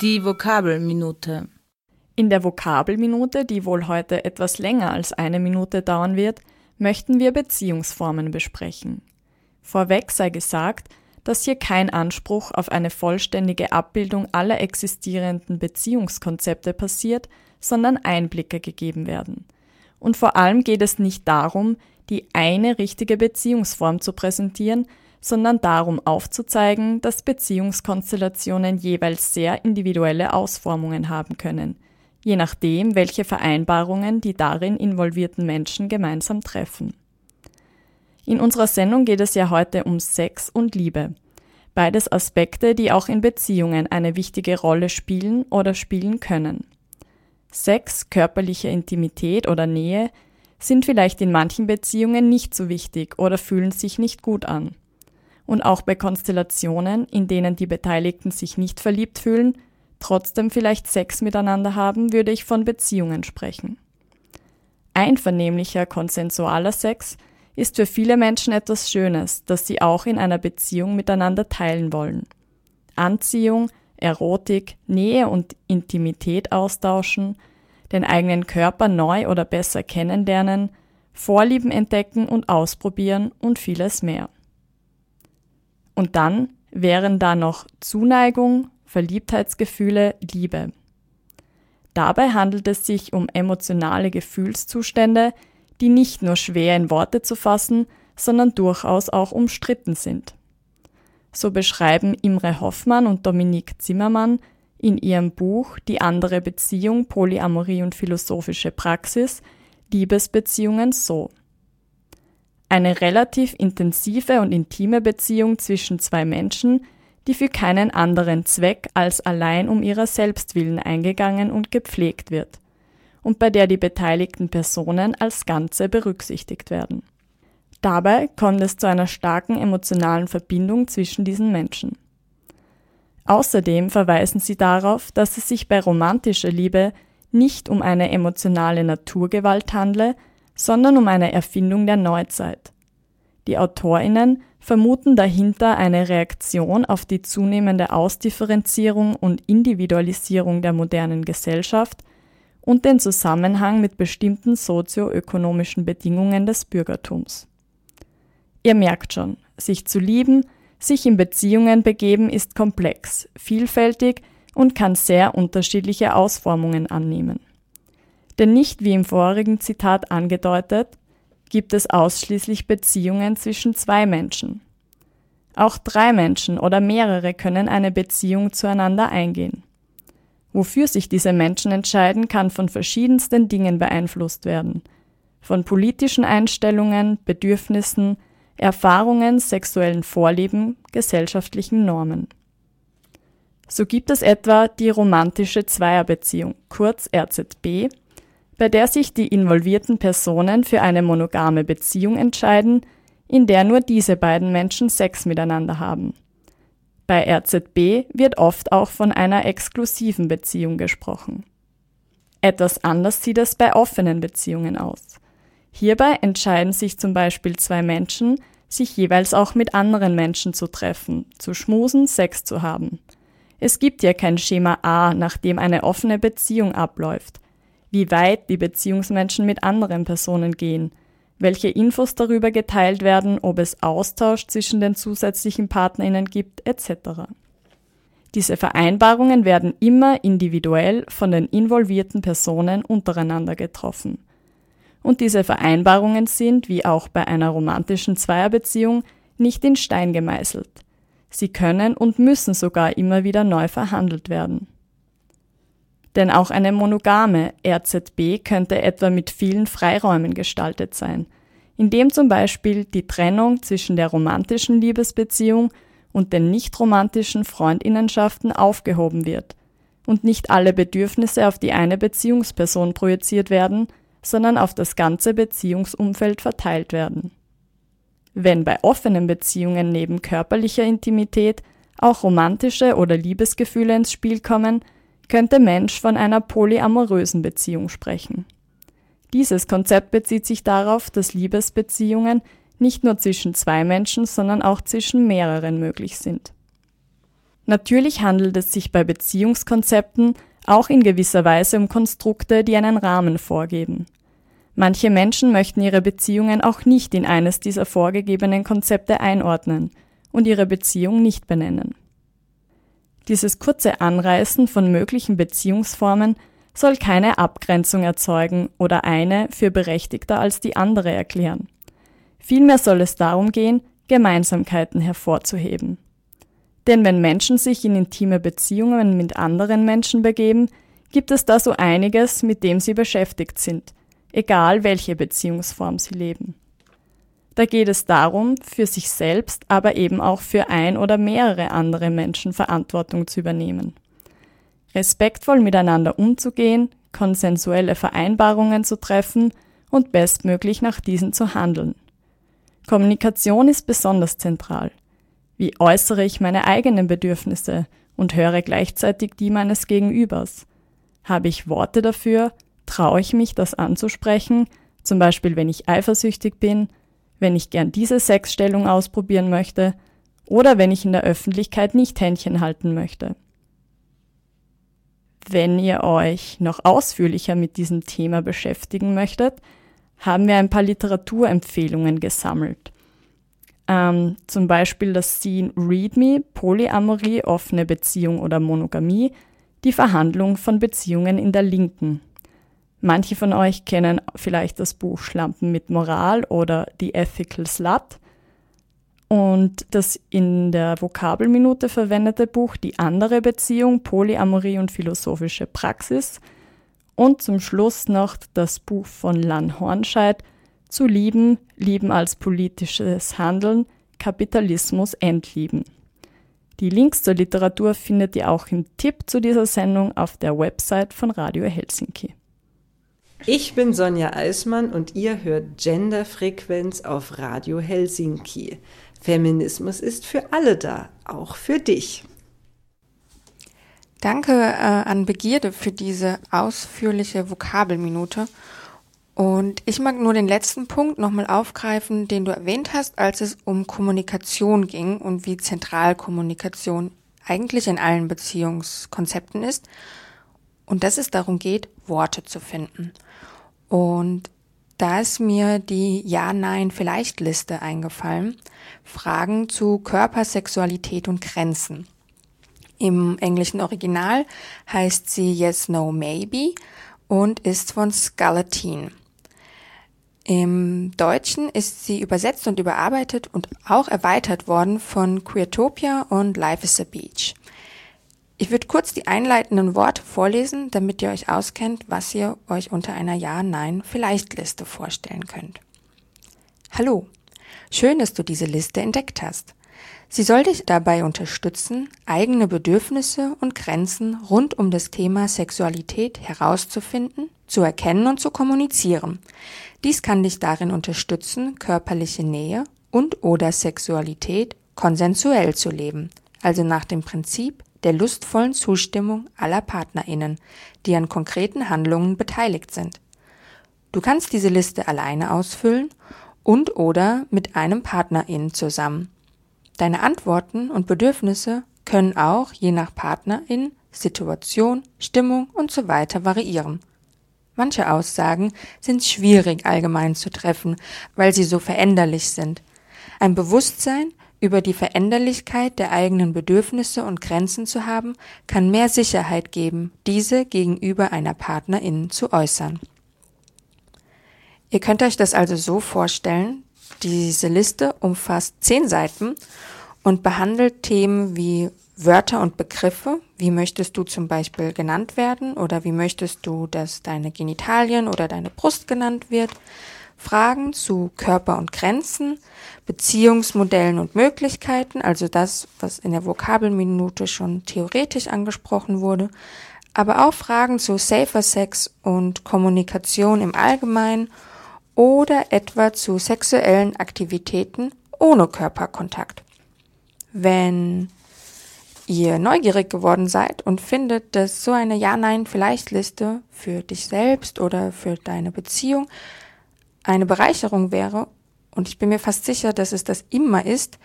Die Vokabelminute. In der Vokabelminute, die wohl heute etwas länger als eine Minute dauern wird, möchten wir Beziehungsformen besprechen. Vorweg sei gesagt, dass hier kein Anspruch auf eine vollständige Abbildung aller existierenden Beziehungskonzepte passiert, sondern Einblicke gegeben werden. Und vor allem geht es nicht darum, die eine richtige Beziehungsform zu präsentieren, sondern darum aufzuzeigen, dass Beziehungskonstellationen jeweils sehr individuelle Ausformungen haben können, je nachdem, welche Vereinbarungen die darin involvierten Menschen gemeinsam treffen. In unserer Sendung geht es ja heute um Sex und Liebe. Beides Aspekte, die auch in Beziehungen eine wichtige Rolle spielen oder spielen können. Sex, körperliche Intimität oder Nähe sind vielleicht in manchen Beziehungen nicht so wichtig oder fühlen sich nicht gut an. Und auch bei Konstellationen, in denen die Beteiligten sich nicht verliebt fühlen, trotzdem vielleicht Sex miteinander haben, würde ich von Beziehungen sprechen. Einvernehmlicher, konsensualer Sex ist für viele Menschen etwas Schönes, das sie auch in einer Beziehung miteinander teilen wollen. Anziehung, Erotik, Nähe und Intimität austauschen, den eigenen Körper neu oder besser kennenlernen, Vorlieben entdecken und ausprobieren und vieles mehr. Und dann wären da noch Zuneigung, Verliebtheitsgefühle, Liebe. Dabei handelt es sich um emotionale Gefühlszustände, die nicht nur schwer in Worte zu fassen, sondern durchaus auch umstritten sind. So beschreiben Imre Hoffmann und Dominique Zimmermann in ihrem Buch Die andere Beziehung, Polyamorie und philosophische Praxis Liebesbeziehungen so. Eine relativ intensive und intime Beziehung zwischen zwei Menschen, die für keinen anderen Zweck als allein um ihrer selbst willen eingegangen und gepflegt wird und bei der die beteiligten Personen als Ganze berücksichtigt werden. Dabei kommt es zu einer starken emotionalen Verbindung zwischen diesen Menschen. Außerdem verweisen sie darauf, dass es sich bei romantischer Liebe nicht um eine emotionale Naturgewalt handle, sondern um eine Erfindung der Neuzeit. Die Autorinnen vermuten dahinter eine Reaktion auf die zunehmende Ausdifferenzierung und Individualisierung der modernen Gesellschaft und den Zusammenhang mit bestimmten sozioökonomischen Bedingungen des Bürgertums. Ihr merkt schon, sich zu lieben, sich in Beziehungen begeben ist komplex, vielfältig und kann sehr unterschiedliche Ausformungen annehmen. Denn nicht wie im vorigen Zitat angedeutet, gibt es ausschließlich Beziehungen zwischen zwei Menschen. Auch drei Menschen oder mehrere können eine Beziehung zueinander eingehen. Wofür sich diese Menschen entscheiden, kann von verschiedensten Dingen beeinflusst werden. Von politischen Einstellungen, Bedürfnissen, Erfahrungen, sexuellen Vorlieben, gesellschaftlichen Normen. So gibt es etwa die romantische Zweierbeziehung, kurz RZB, bei der sich die involvierten Personen für eine monogame Beziehung entscheiden, in der nur diese beiden Menschen Sex miteinander haben. Bei RZB wird oft auch von einer exklusiven Beziehung gesprochen. Etwas anders sieht es bei offenen Beziehungen aus. Hierbei entscheiden sich zum Beispiel zwei Menschen, sich jeweils auch mit anderen Menschen zu treffen, zu schmusen, Sex zu haben. Es gibt ja kein Schema A, nach dem eine offene Beziehung abläuft. Wie weit die Beziehungsmenschen mit anderen Personen gehen, welche Infos darüber geteilt werden, ob es Austausch zwischen den zusätzlichen Partnerinnen gibt, etc. Diese Vereinbarungen werden immer individuell von den involvierten Personen untereinander getroffen. Und diese Vereinbarungen sind, wie auch bei einer romantischen Zweierbeziehung, nicht in Stein gemeißelt. Sie können und müssen sogar immer wieder neu verhandelt werden. Denn auch eine monogame RZB könnte etwa mit vielen Freiräumen gestaltet sein, indem zum Beispiel die Trennung zwischen der romantischen Liebesbeziehung und den nicht romantischen Freundinnenschaften aufgehoben wird und nicht alle Bedürfnisse auf die eine Beziehungsperson projiziert werden, sondern auf das ganze Beziehungsumfeld verteilt werden. Wenn bei offenen Beziehungen neben körperlicher Intimität auch romantische oder Liebesgefühle ins Spiel kommen, könnte Mensch von einer polyamorösen Beziehung sprechen. Dieses Konzept bezieht sich darauf, dass Liebesbeziehungen nicht nur zwischen zwei Menschen, sondern auch zwischen mehreren möglich sind. Natürlich handelt es sich bei Beziehungskonzepten auch in gewisser Weise um Konstrukte, die einen Rahmen vorgeben. Manche Menschen möchten ihre Beziehungen auch nicht in eines dieser vorgegebenen Konzepte einordnen und ihre Beziehung nicht benennen. Dieses kurze Anreißen von möglichen Beziehungsformen soll keine Abgrenzung erzeugen oder eine für berechtigter als die andere erklären. Vielmehr soll es darum gehen, Gemeinsamkeiten hervorzuheben. Denn wenn Menschen sich in intime Beziehungen mit anderen Menschen begeben, gibt es da so einiges, mit dem sie beschäftigt sind, egal welche Beziehungsform sie leben. Da geht es darum, für sich selbst, aber eben auch für ein oder mehrere andere Menschen Verantwortung zu übernehmen. Respektvoll miteinander umzugehen, konsensuelle Vereinbarungen zu treffen und bestmöglich nach diesen zu handeln. Kommunikation ist besonders zentral. Wie äußere ich meine eigenen Bedürfnisse und höre gleichzeitig die meines Gegenübers? Habe ich Worte dafür? Traue ich mich, das anzusprechen? Zum Beispiel, wenn ich eifersüchtig bin, wenn ich gern diese Sexstellung ausprobieren möchte oder wenn ich in der Öffentlichkeit nicht Händchen halten möchte. Wenn ihr euch noch ausführlicher mit diesem Thema beschäftigen möchtet, haben wir ein paar Literaturempfehlungen gesammelt. Ähm, zum Beispiel das Scene Read Me, Polyamorie, offene Beziehung oder Monogamie, die Verhandlung von Beziehungen in der Linken. Manche von euch kennen vielleicht das Buch Schlampen mit Moral oder The Ethical Slut. Und das in der Vokabelminute verwendete Buch Die andere Beziehung, Polyamorie und philosophische Praxis. Und zum Schluss noch das Buch von Lan Hornscheid, zu lieben, lieben als politisches Handeln, Kapitalismus entlieben. Die Links zur Literatur findet ihr auch im Tipp zu dieser Sendung auf der Website von Radio Helsinki. Ich bin Sonja Eismann und ihr hört Genderfrequenz auf Radio Helsinki. Feminismus ist für alle da, auch für dich. Danke äh, an Begierde für diese ausführliche Vokabelminute und ich mag nur den letzten Punkt nochmal aufgreifen, den du erwähnt hast, als es um Kommunikation ging und wie zentral Kommunikation eigentlich in allen Beziehungskonzepten ist. Und dass es darum geht, Worte zu finden. Und da ist mir die Ja-Nein-Vielleicht-Liste eingefallen. Fragen zu Körper, Sexualität und Grenzen. Im englischen Original heißt sie Yes, No, Maybe und ist von Scarlettine. Im Deutschen ist sie übersetzt und überarbeitet und auch erweitert worden von Queertopia und Life is a Beach. Ich würde kurz die einleitenden Worte vorlesen, damit ihr euch auskennt, was ihr euch unter einer Ja-Nein-Vielleicht-Liste vorstellen könnt. Hallo, schön, dass du diese Liste entdeckt hast. Sie soll dich dabei unterstützen, eigene Bedürfnisse und Grenzen rund um das Thema Sexualität herauszufinden, zu erkennen und zu kommunizieren. Dies kann dich darin unterstützen, körperliche Nähe und oder Sexualität konsensuell zu leben, also nach dem Prinzip der lustvollen Zustimmung aller Partnerinnen, die an konkreten Handlungen beteiligt sind. Du kannst diese Liste alleine ausfüllen und oder mit einem Partnerin zusammen. Deine Antworten und Bedürfnisse können auch je nach Partnerin, Situation, Stimmung und so weiter variieren. Manche Aussagen sind schwierig allgemein zu treffen, weil sie so veränderlich sind. Ein Bewusstsein über die Veränderlichkeit der eigenen Bedürfnisse und Grenzen zu haben, kann mehr Sicherheit geben, diese gegenüber einer Partnerin zu äußern. Ihr könnt euch das also so vorstellen, diese Liste umfasst zehn Seiten und behandelt Themen wie Wörter und Begriffe. Wie möchtest du zum Beispiel genannt werden oder wie möchtest du, dass deine Genitalien oder deine Brust genannt wird? Fragen zu Körper und Grenzen, Beziehungsmodellen und Möglichkeiten, also das, was in der Vokabelminute schon theoretisch angesprochen wurde, aber auch Fragen zu Safer Sex und Kommunikation im Allgemeinen oder etwa zu sexuellen Aktivitäten ohne Körperkontakt. Wenn ihr neugierig geworden seid und findet, dass so eine Ja-Nein-Vielleicht-Liste für dich selbst oder für deine Beziehung eine Bereicherung wäre, und ich bin mir fast sicher, dass es das immer ist,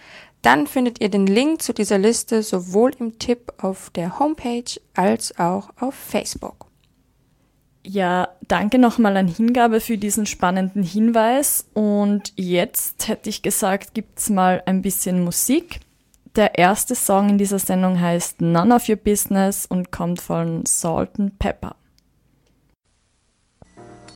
Dann findet ihr den Link zu dieser Liste sowohl im Tipp auf der Homepage als auch auf Facebook. Ja, danke nochmal an Hingabe für diesen spannenden Hinweis. Und jetzt hätte ich gesagt, gibt's mal ein bisschen Musik. Der erste Song in dieser Sendung heißt None of Your Business und kommt von Salt and Pepper.